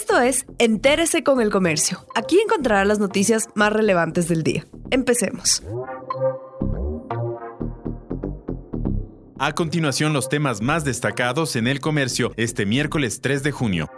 Esto es Entérese con el Comercio. Aquí encontrará las noticias más relevantes del día. Empecemos. A continuación, los temas más destacados en el comercio este miércoles 3 de junio.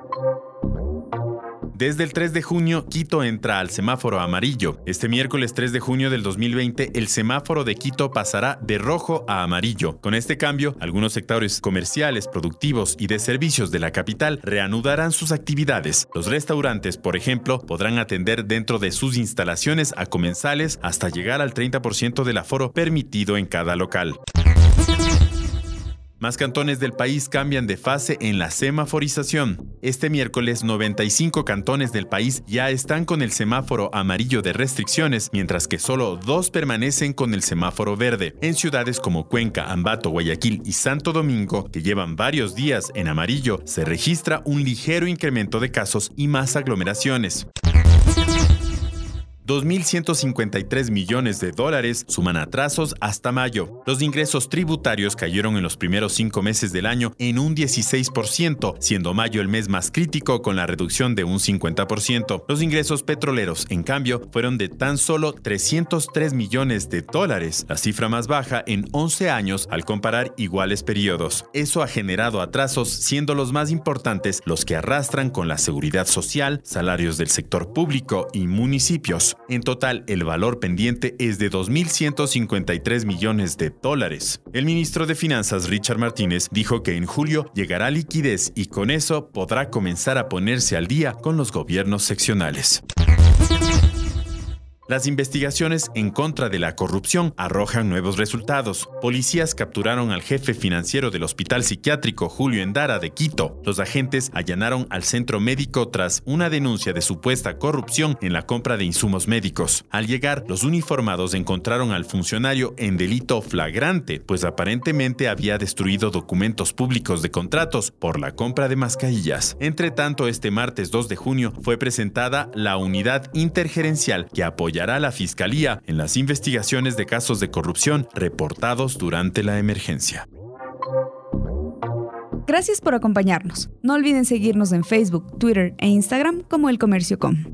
Desde el 3 de junio, Quito entra al semáforo amarillo. Este miércoles 3 de junio del 2020, el semáforo de Quito pasará de rojo a amarillo. Con este cambio, algunos sectores comerciales, productivos y de servicios de la capital reanudarán sus actividades. Los restaurantes, por ejemplo, podrán atender dentro de sus instalaciones a comensales hasta llegar al 30% del aforo permitido en cada local. Más cantones del país cambian de fase en la semaforización. Este miércoles, 95 cantones del país ya están con el semáforo amarillo de restricciones, mientras que solo dos permanecen con el semáforo verde. En ciudades como Cuenca, Ambato, Guayaquil y Santo Domingo, que llevan varios días en amarillo, se registra un ligero incremento de casos y más aglomeraciones. 2.153 millones de dólares suman atrasos hasta mayo. Los ingresos tributarios cayeron en los primeros cinco meses del año en un 16%, siendo mayo el mes más crítico con la reducción de un 50%. Los ingresos petroleros, en cambio, fueron de tan solo 303 millones de dólares, la cifra más baja en 11 años al comparar iguales periodos. Eso ha generado atrasos, siendo los más importantes los que arrastran con la seguridad social, salarios del sector público y municipios. En total, el valor pendiente es de 2.153 millones de dólares. El ministro de Finanzas, Richard Martínez, dijo que en julio llegará liquidez y con eso podrá comenzar a ponerse al día con los gobiernos seccionales. Las investigaciones en contra de la corrupción arrojan nuevos resultados. Policías capturaron al jefe financiero del hospital psiquiátrico Julio Endara de Quito. Los agentes allanaron al centro médico tras una denuncia de supuesta corrupción en la compra de insumos médicos. Al llegar, los uniformados encontraron al funcionario en delito flagrante, pues aparentemente había destruido documentos públicos de contratos por la compra de mascarillas. Entre tanto, este martes 2 de junio fue presentada la unidad intergerencial que apoya a la Fiscalía en las investigaciones de casos de corrupción reportados durante la emergencia. Gracias por acompañarnos. No olviden seguirnos en Facebook, Twitter e Instagram como El Comercio Com.